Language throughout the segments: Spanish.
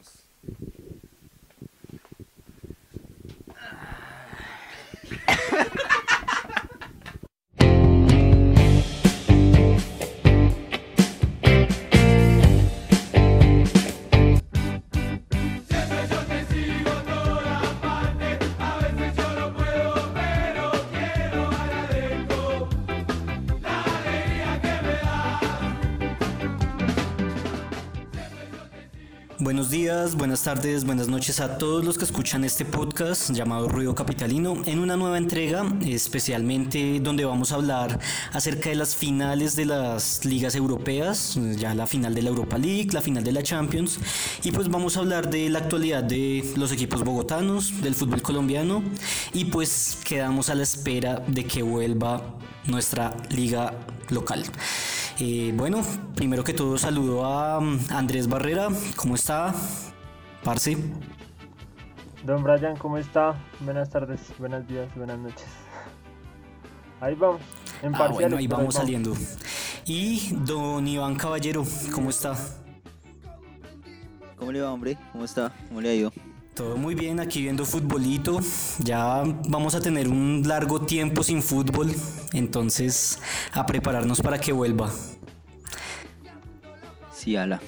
Vamos. Días, buenas tardes, buenas noches a todos los que escuchan este podcast llamado Ruido Capitalino en una nueva entrega, especialmente donde vamos a hablar acerca de las finales de las ligas europeas, ya la final de la Europa League, la final de la Champions, y pues vamos a hablar de la actualidad de los equipos bogotanos, del fútbol colombiano, y pues quedamos a la espera de que vuelva nuestra liga local. Eh, bueno, primero que todo saludo a um, Andrés Barrera, ¿cómo está? Parce. Don Brian, ¿cómo está? Buenas tardes, buenos días, buenas noches. Ahí vamos, en ah, bueno, ahí vamos saliendo. Y don Iván Caballero, ¿cómo está? ¿Cómo le va, hombre? ¿Cómo está? ¿Cómo le ha ido? Todo muy bien, aquí viendo futbolito. Ya vamos a tener un largo tiempo sin fútbol, entonces a prepararnos para que vuelva. Sí, ala.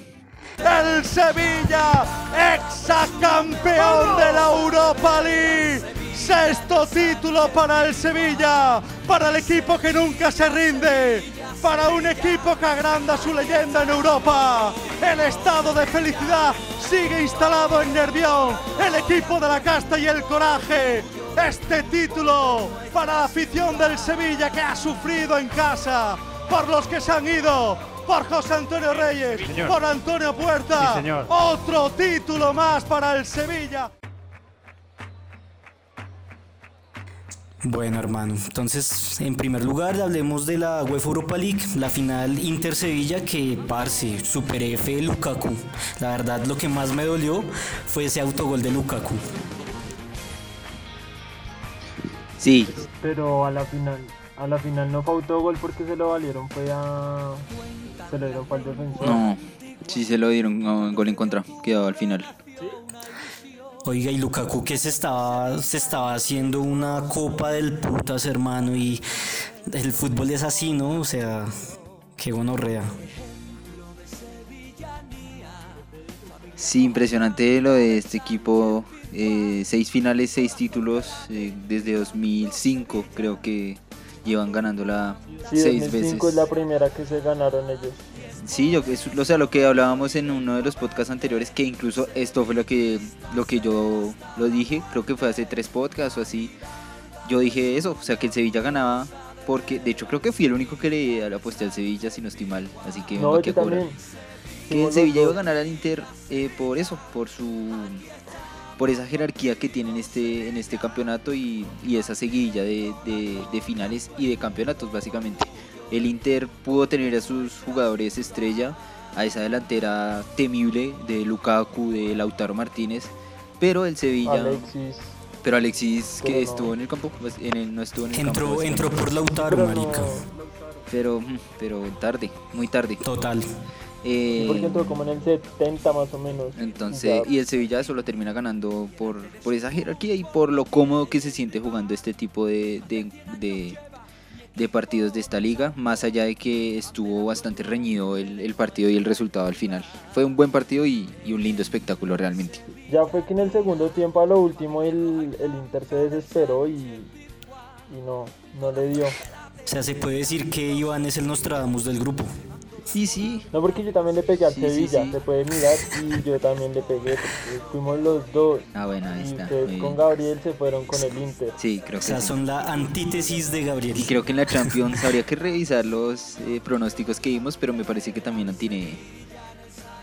El Sevilla, ex campeón de la Europa League. Sexto título para el Sevilla, para el equipo que nunca se rinde, para un equipo que agranda su leyenda en Europa. El estado de felicidad sigue instalado en Nervión, el equipo de la casta y el coraje. Este título para la afición del Sevilla que ha sufrido en casa, por los que se han ido, por José Antonio Reyes, por Antonio Puerta. Otro título más para el Sevilla. Bueno, hermano, entonces en primer lugar hablemos de la UEFA Europa League, la final Inter-Sevilla que, parce, super F de Lukaku. La verdad, lo que más me dolió fue ese autogol de Lukaku. Sí. Pero a la final, a la final no fue autogol porque se lo valieron, fue a... se lo dieron para el defensor. No, sí se lo dieron gol en contra, quedó al final. Oiga, y Lukaku que se estaba, se estaba haciendo una copa del putas, hermano, y el fútbol es así, ¿no? O sea, qué gonorrea. Sí, impresionante lo de este equipo. Eh, seis finales, seis títulos eh, desde 2005, creo que llevan ganándola sí, seis 2005 es la primera que se ganaron ellos. Sí, yo, o sea, lo que hablábamos en uno de los podcasts anteriores, que incluso esto fue lo que, lo que yo lo dije, creo que fue hace tres podcasts o así. Yo dije eso, o sea, que el Sevilla ganaba porque, de hecho, creo que fui el único que le aposté al Sevilla, si no estoy mal, así que no, me también. Que el Sevilla iba a ganar al Inter eh, por eso, por su por esa jerarquía que tiene en este, en este campeonato y, esa seguidilla de, de finales y de campeonatos, básicamente. El Inter pudo tener a sus jugadores estrella, a esa delantera temible de Lukaku, de Lautaro Martínez, pero el Sevilla... Alexis. Pero Alexis que estuvo en el campo, pues, en el, no estuvo en el entró, campo. Entró por Lautaro, marica. Pero, pero tarde, muy tarde. Total. Eh, porque entró como en el 70 más o menos. Entonces, y el Sevilla eso lo termina ganando por, por esa jerarquía y por lo cómodo que se siente jugando este tipo de, de de partidos de esta liga, más allá de que estuvo bastante reñido el, partido y el resultado al final. Fue un buen partido y, un lindo espectáculo realmente. Ya fue que en el segundo tiempo a lo último el, el Inter se desesperó y, y no, no le dio. O sea, se puede decir que Iván es el Nostradamus del grupo. Sí, sí. No, porque yo también le pegué al Sevilla, se puede mirar, y yo también le pegué, fuimos los dos. Ah, bueno, ahí está. Ustedes con Gabriel se fueron con el Inter. Sí, creo que O sea, son la antítesis de Gabriel. Y creo que en la Champions habría que revisar los eh, pronósticos que vimos, pero me parece que también tiene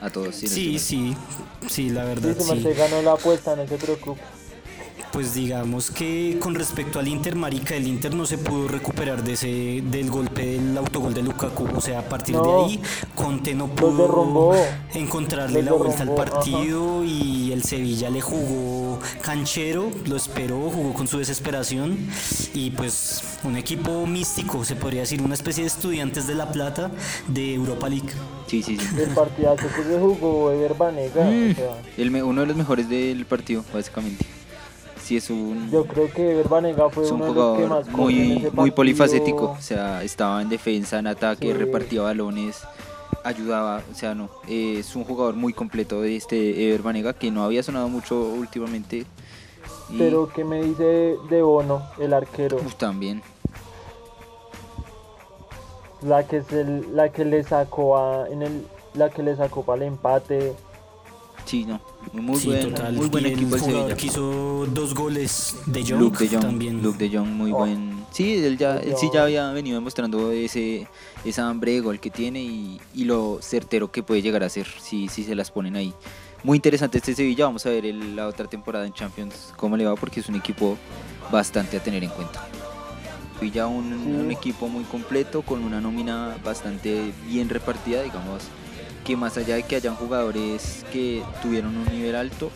a todos. Sí, sí, sí, la verdad. Sí, se ganó la apuesta, no se preocupe. Pues digamos que con respecto al Inter, marica, el Inter no se pudo recuperar de ese del golpe del autogol de Lukaku. O sea, a partir de ahí, Conte no pudo encontrarle la vuelta al partido y el Sevilla le jugó canchero, lo esperó, jugó con su desesperación y pues un equipo místico, se podría decir, una especie de estudiantes de La Plata de Europa League. Sí, sí, sí. El partidazo que se jugó Ever Banega. Mm. O sea, uno de los mejores del partido, básicamente. Sí, es un, yo creo que Ever Banega fue es un uno de los que jugador más muy, muy polifacético. O sea, estaba en defensa, en ataque, Sí. repartía balones, ayudaba. O sea, no. eh, es un jugador muy completo de este Ever Banega que no había sonado mucho últimamente. Y Pero ¿qué me dice de Bono, el arquero? uf, también. La que se, la que le sacó a, en el, la que le sacó para el empate. Sí, no. Muy sí, buen, total. muy buen equipo el Sevilla. que hizo dos goles de Jong, Luke de Jong, también. Luke de Jong, muy Oh. buen. Sí, él ya, él sí ya había venido demostrando ese, esa hambre de gol que tiene y, y lo certero que puede llegar a ser si, si se las ponen ahí. Muy interesante este Sevilla, vamos a ver el- la otra temporada en Champions cómo le va porque es un equipo bastante a tener en cuenta. Sevilla un, Sí. un equipo muy completo con una nómina bastante bien repartida, digamos que más allá de que hayan jugadores que tuvieron un nivel alto,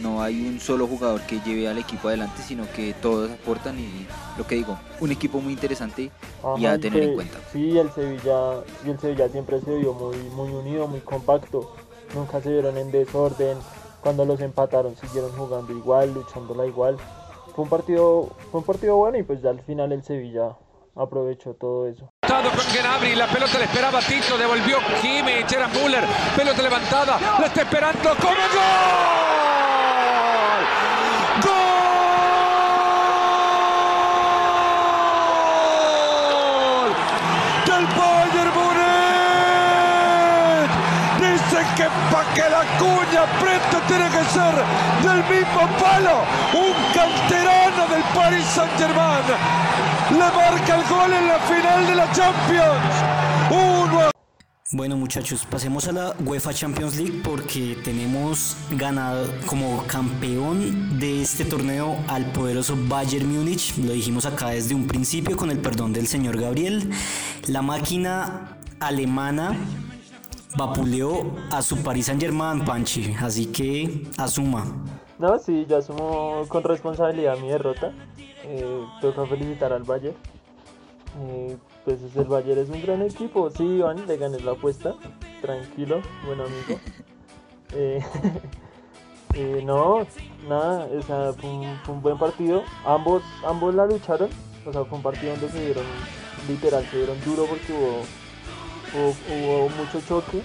no hay un solo jugador que lleve al equipo adelante, sino que todos aportan y lo que digo, un equipo muy interesante y a tener en que- cuenta. Sí, el Sevilla, y el Sevilla siempre se vio muy, muy unido, muy compacto. Nunca se vieron en desorden. Cuando los empataron siguieron jugando igual, luchándola igual. Fue un partido, fue un partido bueno y pues ya al final el Sevilla aprovechó todo eso. Con Gnabry, la pelota le esperaba Tito, devolvió Kimmich, era Müller, pelota levantada, la está esperando, ¡como gol! ¡Gol! Que pa' que la cuña preta tiene que ser del mismo palo, un canterano del Paris Saint-Germain le marca el gol en la final de la Champions. Uno Bueno muchachos, pasemos a la UEFA Champions League porque tenemos ganado como campeón de este torneo al poderoso Bayern Múnich. Lo dijimos acá desde un principio con el perdón del señor Gabriel. La máquina alemana vapuleó a su Paris Saint Germain, Panchi. Así que asuma. No, sí, yo asumo con responsabilidad mi derrota. Eh, toca felicitar al Bayern. Eh, pues el Bayern es un gran equipo. Sí, Iván, le gané la apuesta. Tranquilo, buen amigo. Eh, no, nada, o sea, fue un, buen partido. Ambos, ambos la lucharon. O sea, fue un partido donde se dieron, literal, se dieron duro porque hubo, hubo mucho choque.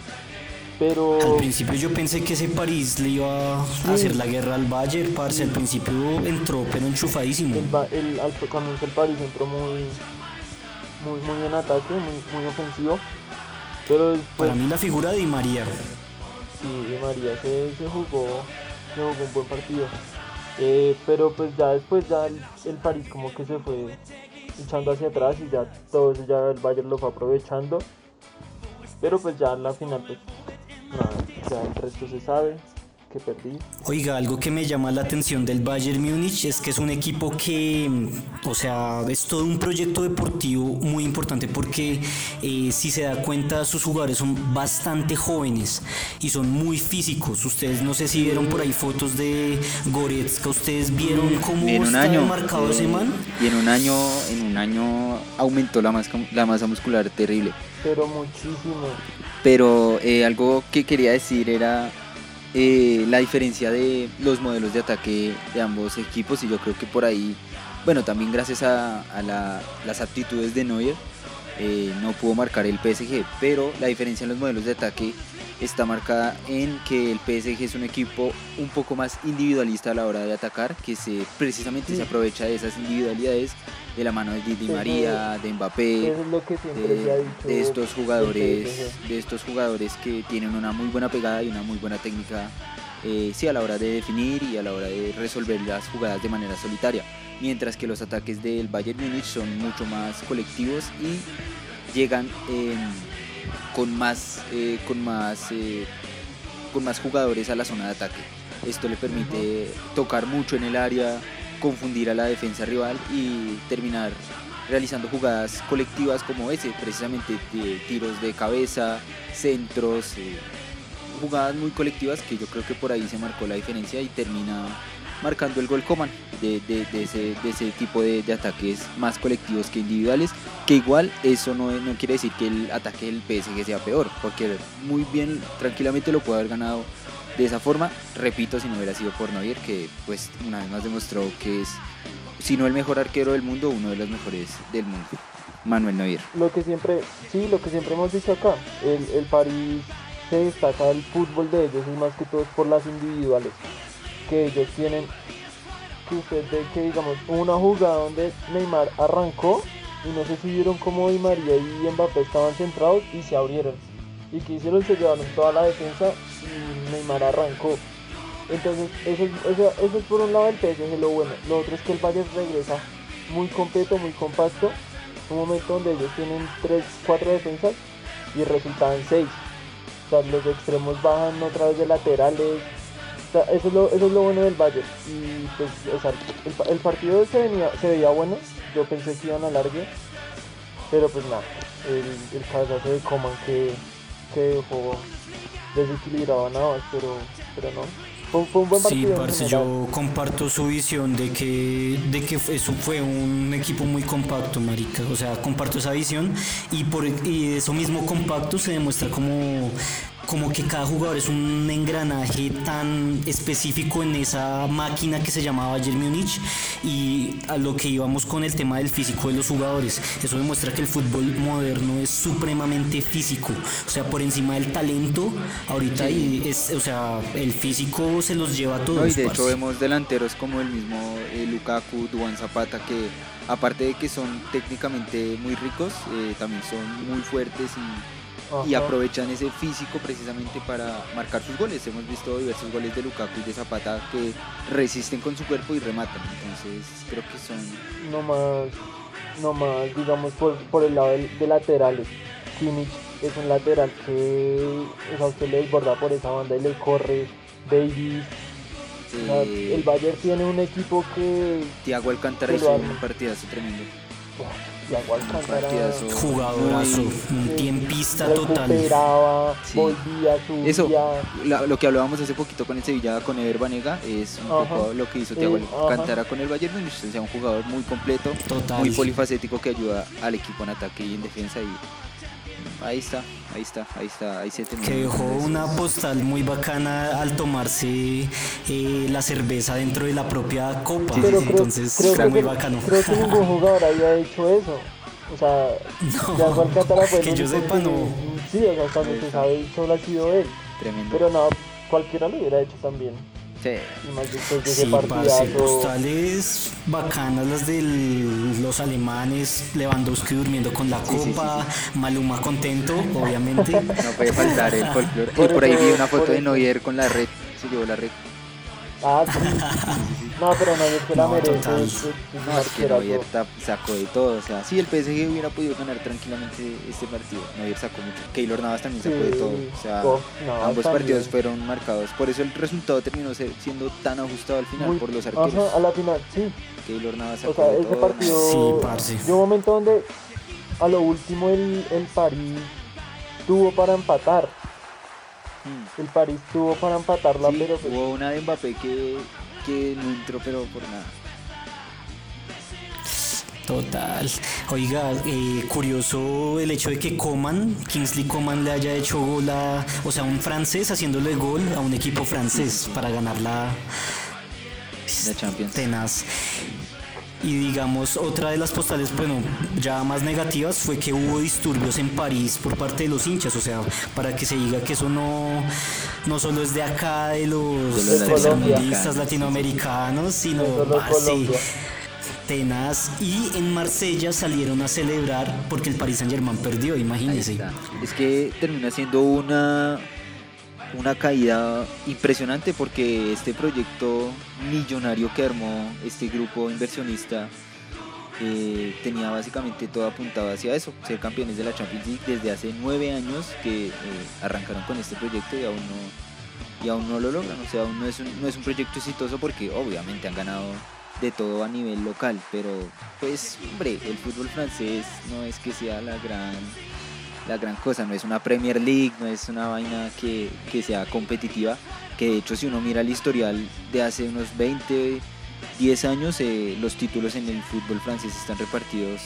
Pero Al principio yo pensé que ese París le iba a hacer la guerra al Bayern, parce. Al principio entró pero enchufadísimo. el, el, al- cuando el París entró muy, muy, muy en ataque, muy, muy ofensivo. Pero después, Para mí la figura de Di María. sí, Di María se, se jugó, se jugó un buen partido. Eh, pero pues ya después ya el, el París como que se fue echando hacia atrás y ya todo eso ya el Bayern lo fue aprovechando. Pero pues ya en la final pues nada, ya el resto se sabe que perdí. Oiga, algo que me llama la atención del Bayern Múnich es que es un equipo que, mm, o sea, es todo un proyecto deportivo muy importante porque eh, si se da cuenta sus jugadores son bastante jóvenes y son muy físicos. Ustedes no sé si vieron por ahí fotos de Goretzka, ustedes vieron cómo en un está año marcado ese man. y en un año en un año aumentó la masa, la masa muscular terrible Pero muchísimo. pero eh, algo que quería decir era eh, la diferencia de los modelos de ataque de ambos equipos y yo creo que por ahí bueno también gracias a, a la- las aptitudes de Neuer eh, no pudo marcar el PSG pero la diferencia en los modelos de ataque está marcada en que el PSG es un equipo un poco más individualista a la hora de atacar, que se precisamente Sí. se aprovecha de esas individualidades de la mano de Di Eso- María, de Mbappé, es de, estos jugadores, de estos jugadores que tienen una muy buena pegada y una muy buena técnica, eh, sí a la hora de definir y a la hora de resolver las jugadas de manera solitaria, mientras que los ataques del Bayern Múnich son mucho más colectivos y llegan eh, con más, eh, con más, eh, con más jugadores a la zona de ataque. Esto le permite tocar mucho en el área, confundir a la defensa rival y terminar realizando jugadas colectivas como ese, precisamente de tiros de cabeza, centros, eh, jugadas muy colectivas que yo creo que por ahí se marcó la diferencia y termina marcando el gol Coman de, ese, tipo de, ataques más colectivos que individuales, que igual eso no, quiere decir que el ataque del PSG sea peor, porque muy bien, tranquilamente lo puede haber ganado de esa forma, repito, si no hubiera sido por Neuer, que pues una vez más demostró que es, si no el mejor arquero del mundo, uno de los mejores del mundo, Manuel Neuer. Lo que siempre, sí, lo que siempre hemos dicho acá, el, el París se destaca el fútbol de ellos y más que todo por las individuales que ellos tienen. Que usted ve que digamos una jugada donde Neymar arrancó y no sé si vieron cómo Di María y Mbappé estaban centrados y se abrieron. Y que hicieron, se llevaron toda la defensa y Neymar arrancó. Entonces, eso, es- eso, eso es por un lado el PSG, lo bueno. Lo otro es que el Bayern regresa muy completo, muy compacto. Un momento donde ellos tienen 3, 4 defensas y resultaban 6. O sea, los extremos bajan otra vez de laterales. Sea, eso es lo, eso es lo bueno del Bayern. Y pues, o sea, el, el partido se, venía, se veía bueno. Yo pensé que iban a largue. Pero pues nada, el, el cabezazo de Coman que, que dejó desequilibrado a Navas, pero, pero no. Fue, fue un buen Sí, partido. en parce, yo comparto su visión de que, de que eso fue un equipo muy compacto, marica. O sea, comparto esa visión y por y eso mismo compacto se demuestra como, como que cada jugador es un engranaje tan específico en esa máquina que se llamaba Bayern Múnich y a lo que íbamos con el tema del físico de los jugadores. Eso demuestra que el fútbol moderno es supremamente físico. O sea, por encima del talento, ahorita y es, o sea, el físico se los lleva a todos. No, y de parce. hecho vemos delanteros como el mismo eh, Lukaku, Duan Zapata, que aparte de que son técnicamente muy ricos, eh, también son muy fuertes y, y aprovechan ese físico precisamente para marcar sus goles. Hemos visto diversos goles de Lukaku y de Zapata que resisten con su cuerpo y rematan. Entonces creo que son... no más, no más, digamos, por, por el lado de, laterales. Kimmich es un lateral que sea, usted le desborda por esa banda y le corre. Davis, eh, el Bayern tiene un equipo que Thiago Alcántara hizo un partidazo tremendo. Partidazo. Jugadorazo, un Sí, tiempista total. Sí. volvía, subía. Eso, la- lo que hablábamos hace poquito con el Sevilla, con Ever Banega, es un Ajá. poco lo que hizo Thiago Eh, ajá. Alcántara con el Bayern Múnich. O sea, un jugador muy completo, Total. muy polifacético que ayuda al equipo en ataque y en defensa. Y ahí está, ahí está, ahí está, ahí se terminó. que dejó una postal muy bacana al tomarse eh, la cerveza dentro de la propia copa. Pero creo, Entonces creo fue que, muy bacano. creo que ningún jugador había hecho eso. O sea, No, Thiago Alcántara fue el que yo único sepa, que- no. Sí, o sea, hasta donde se sabe, solo ha sido él. Tremendo. Pero no, cualquiera lo hubiera hecho también. Sí. Después de Sí, parce, postales bacanas las de los alemanes, Lewandowski durmiendo con la Sí, sí, copa, Maluma contento, obviamente. No puede faltar el folclore. Por Y por ahí vi una foto de. Neuer con la red. Se llevó la red. Ah, sí. No, pero no, es que la No, merece. total. es- es- es un No, es que. Neuer sacó de todo. O sea, sí, el PSG hubiera podido ganar tranquilamente este partido. Neuer sacó mucho. Keylor Navas también sacó de todo. O sea, Oh, ambos también. partidos fueron marcados. Por eso el resultado terminó ser- siendo tan ajustado al final Muy- por los arqueros. Ajá, a la final, sí. Keylor Navas sacó O sea, de ese todo. partido. Sí, parce. Llegó un momento donde a lo último el, el París tuvo para empatar. Mm. El París tuvo para empatarla, Sí, pero pues, hubo una de Mbappé que, que no entró, pero por nada. Total. Oiga, eh, curioso el hecho de que Coman, Kingsley Coman le haya hecho gol a, o sea, un francés haciéndole gol a un equipo francés para ganar la La Champions. tenaz. Y digamos, otra de las postales, bueno, ya más negativas fue que hubo disturbios en París por parte de los hinchas, o sea, para que se diga que eso no, no solo es de acá, de los tercermundistas latinoamericanos, sino Colombia. tenaz. Y en Marsella salieron a celebrar porque el Paris Saint Germain perdió, imagínense. Es que termina siendo una, una caída impresionante porque este proyecto millonario que armó este grupo inversionista eh, tenía básicamente todo apuntado hacia eso, ser campeones de la Champions League desde hace nueve años que eh, arrancaron con este proyecto y aún no y aún no lo logran, o sea, aún no es un, no es un proyecto exitoso porque obviamente han ganado de todo a nivel local, pero pues hombre, el fútbol francés no es que sea la gran la gran cosa, no es una Premier League, no es una vaina que, que sea competitiva, que de hecho si uno mira el historial de hace unos 20, 10 años, eh, los títulos en el fútbol francés están repartidos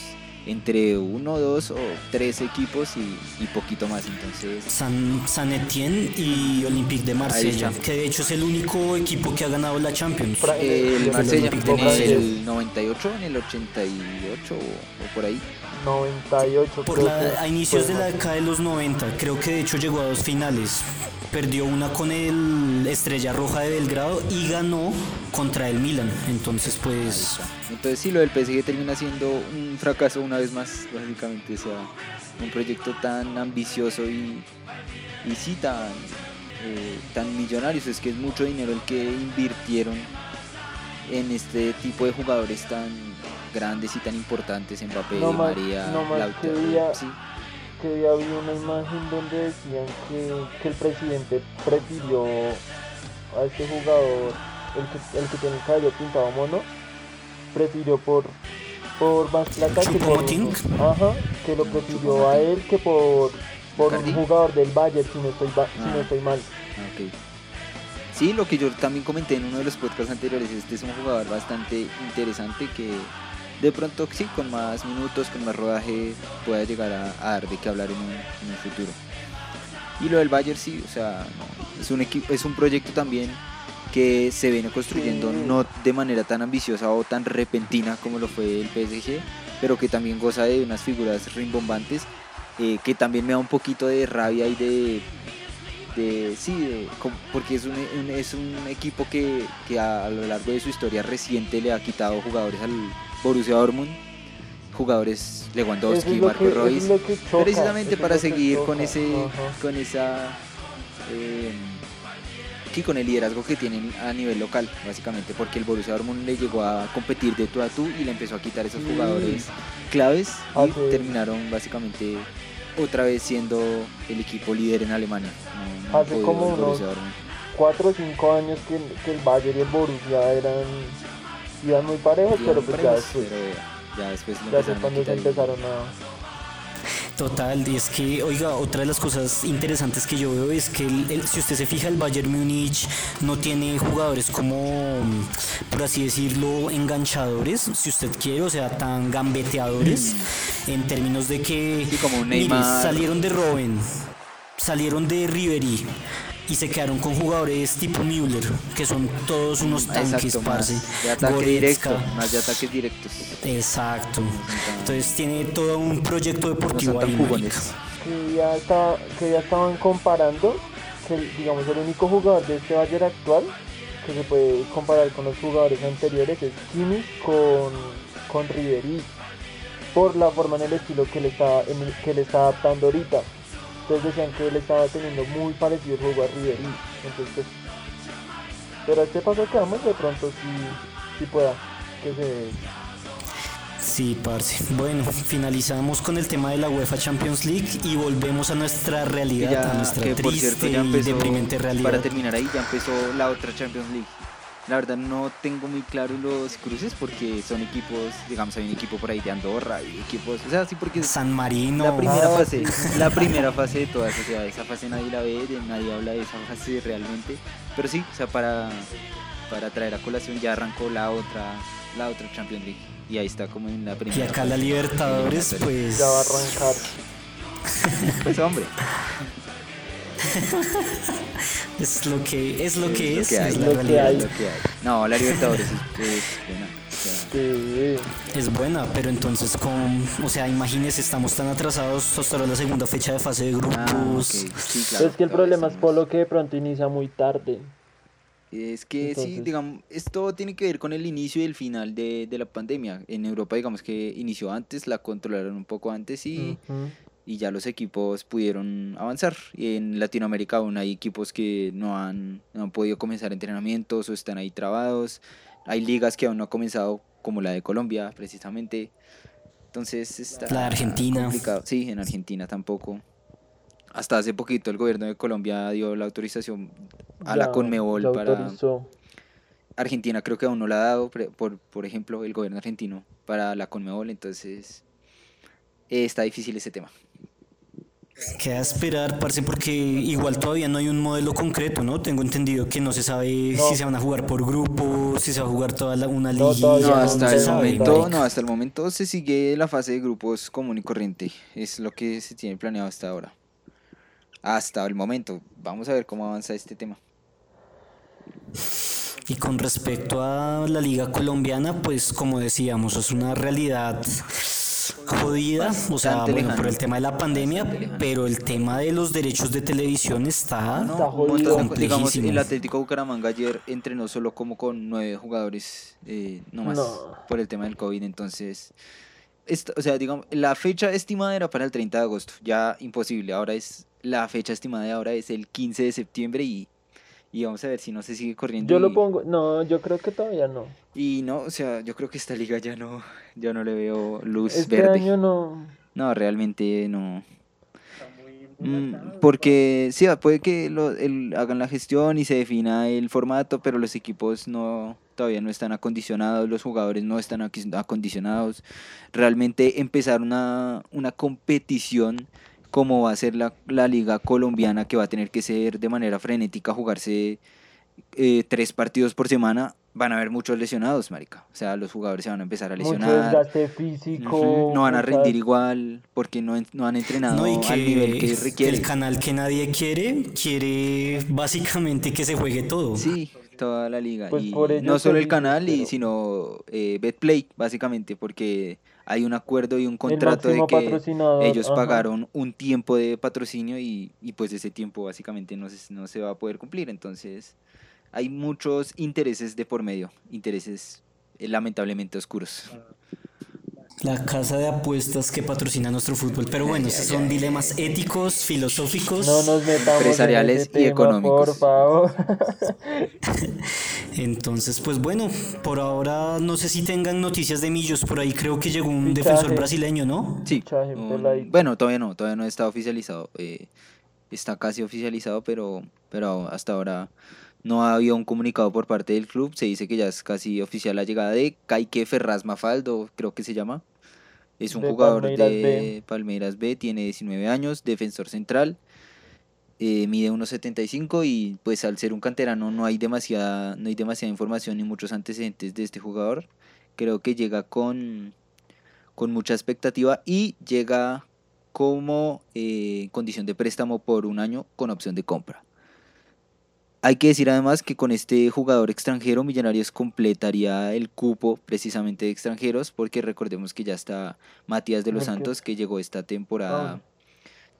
entre uno, dos o tres equipos y, y poquito más. Entonces, San, San Etienne y Olympique de Marsella, que de hecho es el único equipo que ha ganado la Champions. El Yo Marsella en el 98, en el 88 o, o por ahí. 98 Por la- a inicios de la década de los 90, creo que de hecho llegó a dos finales. Perdió una con el Estrella Roja de Belgrado y ganó contra el Milan. Entonces, pues, Entonces sí, lo del PSG termina siendo un fracaso una vez más, básicamente. O sea, un proyecto tan ambicioso y, y sí tan, eh, tan millonario. Es que es mucho dinero el que invirtieron en este tipo de jugadores tan grandes y tan importantes. Mbappé, No María, no más Lautaro. que día- sí. que vi una imagen donde decían que, que el presidente prefirió a este jugador, el que, el que tiene el cabello pintado mono, prefirió por, por más plata que por Choupo-Moting. ajá, que lo prefirió a él que por, por un jugador del Bayern si no estoy ba- si no Ah. estoy mal. Ah, ok. Sí, lo que yo también comenté en uno de los podcasts anteriores, este es un jugador bastante interesante que de pronto sí, con más minutos, con más rodaje, pueda llegar a, a dar de qué hablar en un, en un futuro. Y lo del Bayern sí, o sea, no, es un equipo, es un proyecto también que se viene construyendo Sí. no de manera tan ambiciosa o tan repentina como lo fue el PSG, pero que también goza de unas figuras rimbombantes, eh, que también me da un poquito de rabia y de, de sí, de- porque es un, un- es un equipo que, que a, a lo largo de su historia reciente le ha quitado jugadores al Borussia Dortmund, jugadores Lewandowski, es Marco que- que choca, precisamente para seguir con ese, con esa, eh, sí, con el liderazgo que tienen a nivel local, básicamente, porque el Borussia Dortmund le llegó a competir de tú a tú y le empezó a quitar esos jugadores claves y terminaron básicamente otra vez siendo el equipo líder en Alemania. No- Hace como unos Borussia Dortmund. Cuatro o cinco años que, que el Bayern y el Borussia eran, iban muy parejos, pero pues ya después, pero ya después ya empezaron cuando se empezaron a... Total, y es que, oiga, otra de las cosas interesantes que yo veo es que el- el- si usted se fija, el Bayern Múnich no tiene jugadores como, mm, por así decirlo, enganchadores, si usted quiere, o sea, tan gambeteadores, en términos de que Sí, como mire, salieron de Robben, salieron de Ribery y se quedaron con jugadores tipo Müller, que son todos unos tanques, Exacto, parce. más de ataque Goretzka. directo, más de ataques directos. Exacto. Entonces tiene todo un proyecto deportivo ahí, que ya, estaba, que ya estaban comparando que digamos el único jugador de este Bayern actual que se puede comparar con los jugadores anteriores es Kimmich con, con Ribery por la forma en el estilo que le está en el- que le está adaptando ahorita entonces decían que él estaba teniendo muy parecido el juego a Ribery entonces pues, pero este paso que vamos de pronto sí, sí pueda que se Sí, parce. Bueno, finalizamos con el tema de la UEFA Champions League y volvemos a nuestra realidad, ya- a nuestra que por triste cierto ya y deprimente realidad. para terminar ahí, ya empezó la otra Champions League. La verdad no tengo muy claro los cruces porque son equipos, digamos, hay un equipo por ahí de Andorra y equipos, o sea, sí porque San Marino. la primera Ah, fase, la primera fase de todas, o sea, esa fase nadie la ve, nadie habla de esa fase realmente, pero sí, o sea, para, para traer a colación ya arrancó la otra, la otra Champions League y ahí está como en la primera. y acá la Libertadores, pues. ya va a arrancar Pues hombre, Es lo que es, lo que es, es la lo que realidad. No, la Libertadores es, es buena. Es buena, pero entonces con, o sea, imagínese, estamos tan atrasados hasta la segunda fecha de fase de grupos. Ah, sí, claro. es que el problema es Polo que de pronto inicia muy tarde. Es que sí, digamos, esto tiene que ver con el inicio y el final de, de la pandemia. En Europa, digamos que inició antes, la controlaron un poco antes y. y ya los equipos pudieron avanzar. Y en Latinoamérica aún hay equipos que no han, no han podido comenzar entrenamientos o están ahí trabados. Hay ligas que aún no han comenzado, como la de Colombia, precisamente. Entonces está La de Argentina. complicado. Sí, en Argentina tampoco. Hasta hace poquito el gobierno de Colombia dio la autorización a la Conmebol para, autorizó. Argentina creo que aún no la ha dado, por, por ejemplo, el gobierno argentino para la Conmebol, entonces eh, está difícil ese tema. Queda esperar, parce, porque igual todavía no hay un modelo concreto, ¿no? Tengo entendido que no se sabe si se van a jugar por grupos, si se va a jugar toda una liga. No, hasta el momento, no, hasta el momento se sigue la fase de grupos común y corriente. Es lo que se tiene planeado hasta ahora. Hasta el momento. Vamos a ver cómo avanza este tema. Y con respecto a la liga colombiana, pues como decíamos, es una realidad jodida, o sea, bueno, por el tema de la pandemia, pero el tema de los derechos de televisión está, no, Digamos, el Atlético Bucaramanga ayer entrenó solo como con nueve jugadores, eh, no más, por el tema del COVID, entonces... o sea, digamos, la fecha estimada era para el 30 de agosto, ya imposible. Ahora es, la fecha estimada de ahora es el 15 de septiembre y y vamos a ver si no se sigue corriendo. Yo lo pongo, no, yo creo que todavía no. Y no, o sea, yo creo que esta liga ya no, ya no le veo luz este verde. Año no. No, realmente no. Mm, porque sí, puede que lo, hagan la gestión y se defina el formato, pero los equipos no todavía no están acondicionados, los jugadores no están acondicionados. Realmente empezar una, una competición como va a ser la, liga colombiana que va a tener que ser de manera frenética, jugarse eh, tres partidos por semana, van a haber muchos lesionados, marica. O sea, los jugadores se van a empezar a lesionar. Mucho físico. No van a rendir igual porque no, no han entrenado al nivel que requiere. El canal que nadie quiere, quiere básicamente que se juegue todo. Sí, toda la liga. Pues y no solo el canal, y, sino eh, Betplay, básicamente, porque hay un acuerdo y un contrato de que ellos pagaron un tiempo de patrocinio y, pues ese tiempo básicamente no se, no se va a poder cumplir. Entonces hay muchos intereses de por medio, intereses eh, lamentablemente oscuros. La casa de apuestas que patrocina nuestro fútbol. Pero bueno, esos son dilemas éticos, filosóficos, empresariales y económicos. Por favor. Entonces, pues bueno, por ahora no sé si tengan noticias de Millos. Por ahí creo que llegó un defensor brasileño, ¿no? Sí. bueno, todavía no, todavía no está oficializado. Eh, está casi oficializado, pero, pero hasta ahora no ha habido un comunicado por parte del club. Se dice que ya es casi oficial la llegada de Kaique Ferraz Mafaldo, creo que se llama. Es un jugador de Palmeiras B, tiene 19 años, defensor central, eh, mide 1.75 y pues al ser un canterano no hay, demasiada, no hay demasiada información ni muchos antecedentes de este jugador. Creo que llega con, con mucha expectativa y llega como eh, condición de préstamo por un año con opción de compra. Hay que decir además que con este jugador extranjero Millonarios completaría el cupo precisamente de extranjeros porque recordemos que ya está Matías de los Santos que llegó esta temporada ah.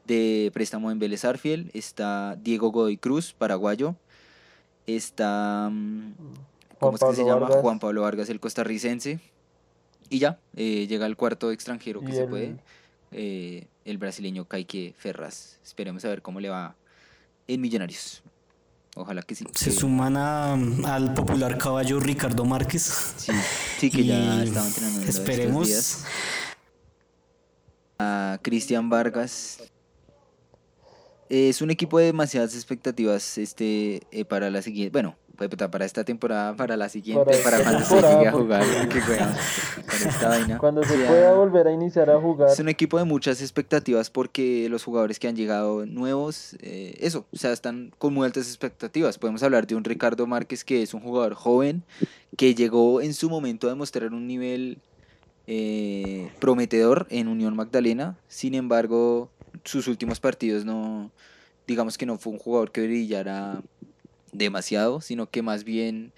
de préstamo en Vélez Arfiel, está Diego Godoy Cruz, paraguayo, está mm, ¿cómo es que se llama? Juan Pablo Vargas el costarricense y ya eh, llega el cuarto extranjero que se puede eh, el brasileño Kaique Ferraz. Esperemos a ver cómo le va en Millonarios. Ojalá que sí. Se suman al popular caballo Ricardo Márquez. Sí, que ya estaba entrenando. Esperemos. A Cristian Vargas. Es un equipo de demasiadas expectativas este eh, para la siguiente. Bueno, para esta temporada, para la siguiente, para, cuando se llegue a jugar. Cuando se pueda volver a iniciar a jugar. Es un equipo de muchas expectativas porque los jugadores que han llegado nuevos, eh, eso, o sea, están con muy altas expectativas. Podemos hablar de un Ricardo Márquez que es un jugador joven que llegó en su momento a demostrar un nivel eh, prometedor en Unión Magdalena. Sin embargo, sus últimos partidos no, digamos que no fue un jugador que brillara demasiado, sino que más bien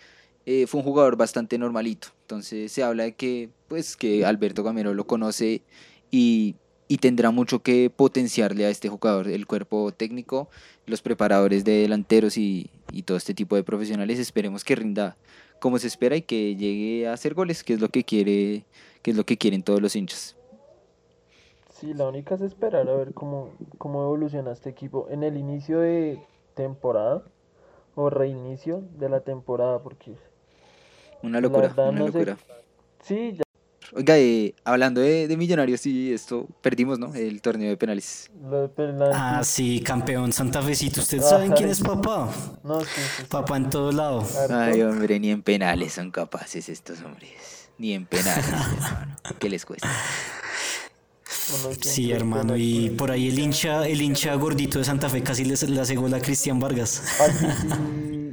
eh, fue un jugador bastante normalito. Entonces se habla de que, pues, que Alberto Gamero lo conoce y, tendrá mucho que potenciarle a este jugador, el cuerpo técnico, los preparadores de delanteros y, todo este tipo de profesionales. Esperemos que rinda como se espera y que llegue a hacer goles, que es lo que quiere, que es lo que quieren todos los hinchas. Sí, la única es esperar a ver cómo, cómo evoluciona este equipo. En el inicio de temporada, o reinicio de la temporada porque una locura, una locura. Sí, ya. Oiga, eh, hablando de, de Millonarios, sí, esto perdimos, ¿no? El torneo de penales. Lo de penalti. Ah, sí, campeón Santa Fecito. ¿Ustedes saben quién es papá? No, sí, sí, sí. Papá en todo lado. Ay, hombre, ni en penales son capaces estos hombres. Ni en penales, hermano. ¿Qué les cuesta? Sí, hermano, y por ahí el hincha, el hincha gordito de Santa Fe casi les- le hace gol a Cristian Vargas.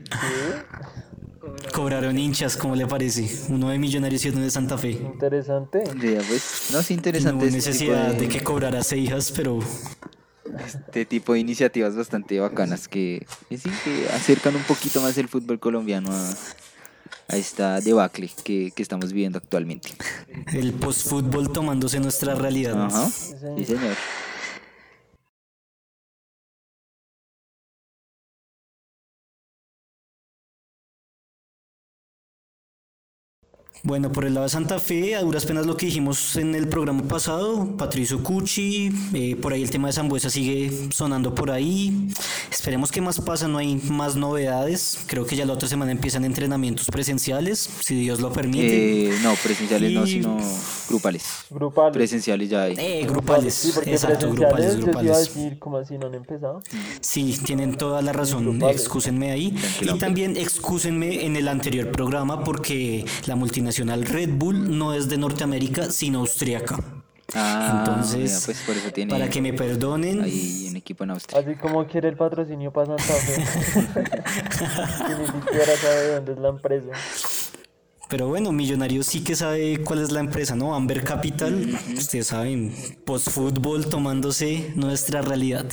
Cobraron hinchas, ¿cómo le parece? Uno de Millonarios y uno de Santa Fe. interesante. Ya, pues, no, sí, No interesante hubo este necesidad de, de que cobrara Seijas, pero este tipo de iniciativas bastante bacanas que, que sí, que acercan un poquito más el fútbol colombiano a, a esta debacle que, que estamos viviendo actualmente. el post-fútbol tomándose nuestra realidad. Ajá, señor. sí, señor. Bueno, por el lado de Santa Fe, a duras penas lo que dijimos en el programa pasado, Patricio Cucci, eh, por ahí el tema de Zambuesa sigue sonando por ahí. Esperemos que más pasa, no hay más novedades. Creo que ya la otra semana empiezan entrenamientos presenciales, si Dios lo permite. Eh, no, presenciales no, Y- sino grupales. Grupales. Presenciales ya hay. Eh, grupales, Sí, porque exacto, presenciales, grupales, yo iba a grupales. decir, como así no han empezado? Sí, tienen toda la razón, Grupales. excúsenme ahí. Tranquilo. Y también excúsenme en el anterior programa porque la multinacional Red Bull no es de Norteamérica, sino austriaca. Ah, Entonces, mira, pues por eso tiene para que me perdonen, ahí un equipo en Austria. Así como quiere el patrocinio para Santa Fe. ni siquiera sabe dónde es la empresa. pero bueno, Millonarios sí que sabe cuál es la empresa, ¿no? Amber Capital, ustedes saben, post-fútbol tomándose nuestra realidad.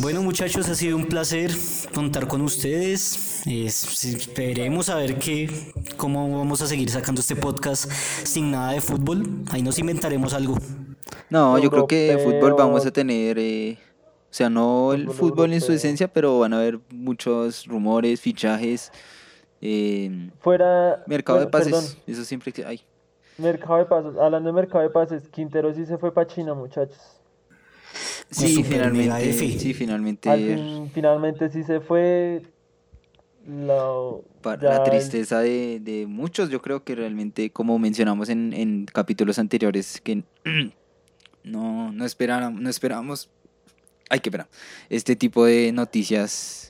Bueno, muchachos, ha sido un placer contar con ustedes. Es- esperemos a ver qué, cómo vamos a seguir sacando este podcast sin nada de fútbol. Ahí nos inventaremos algo. No, yo creo que fútbol vamos a tener, eh, o sea, no el Fútbol en su esencia, pero van a haber muchos rumores, fichajes, eh, Fuera. mercado de pases, Perdón, eso siempre que hay. mercado de pases. Hablando de mercado de pases, Quintero sí se fue para China, muchachos. Sí, finalmente, sí, finalmente, Al fin, finalmente sí se fue. La, para la tristeza de, de muchos, yo creo que realmente, como mencionamos en, en capítulos anteriores, que no, no esperábamos, no esperábamos, ay, qué pena, este tipo de noticias,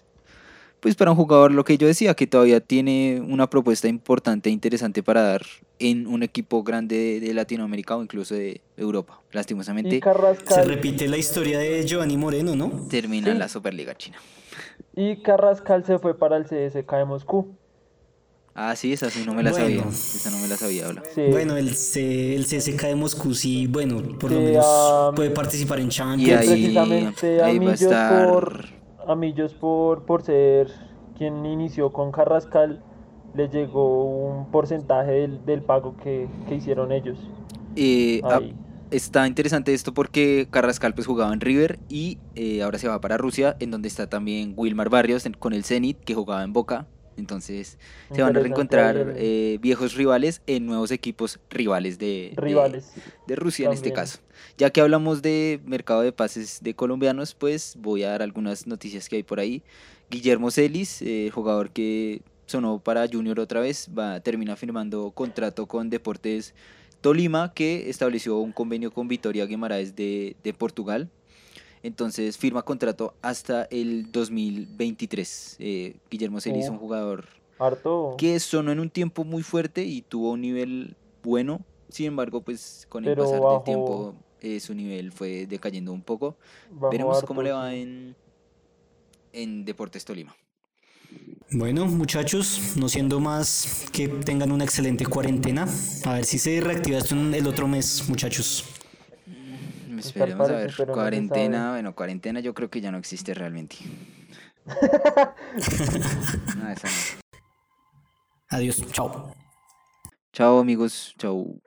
pues para un jugador, lo que yo decía, que todavía tiene una propuesta importante e interesante para dar en un equipo grande de, de Latinoamérica o incluso de Europa. Y Lastimosamente, Se repite la historia de Giovanni Moreno, ¿no? termina Sí. en la Superliga China. Y Carrascal se fue para el CSK de Moscú. Ah, sí, esa sí no me la Bueno. sabía, esa no me la sabía, habla. Sí. Bueno, el, C- el CSK de Moscú sí, bueno, por lo menos puede participar en Y Champions. ahí, precisamente a ahí va a estar... por a Millos por, por ser quien inició con Carrascal le llegó un porcentaje del, del pago que, que hicieron ellos. Eh, ah, está interesante esto porque Carrascal pues jugaba en River y eh, ahora se va para Rusia, en donde está también Wilmar Barrios en- con el Zenit, que jugaba en Boca. Entonces se van a reencontrar eh, viejos rivales en nuevos equipos rivales de, de- rivales. de Rusia en este caso. Ya que hablamos de mercado de pases de colombianos, pues voy a dar algunas noticias que hay por ahí. Guillermo Celis, eh, jugador que sonó para Junior otra vez, va termina firmando contrato con Deportes Tolima, que estableció un convenio con Vitoria Guimaraes de, de Portugal. Entonces firma contrato hasta el 2023. Eh, Guillermo Celis, Oh. un jugador Harto. que sonó en un tiempo muy fuerte y tuvo un nivel bueno. Sin embargo, pues con el Pero pasar bajo- del tiempo eh, su nivel fue decayendo un poco. bajo Veremos cómo le va en, en Deportes Tolima. Bueno, muchachos, no siendo más que tengan una excelente cuarentena. A ver si se reactiva esto en el otro mes, muchachos. Esperemos a ver. no cuarentena, bueno, cuarentena yo creo que ya no existe realmente. No, esa no. Adiós, chao. Chao amigos, chao.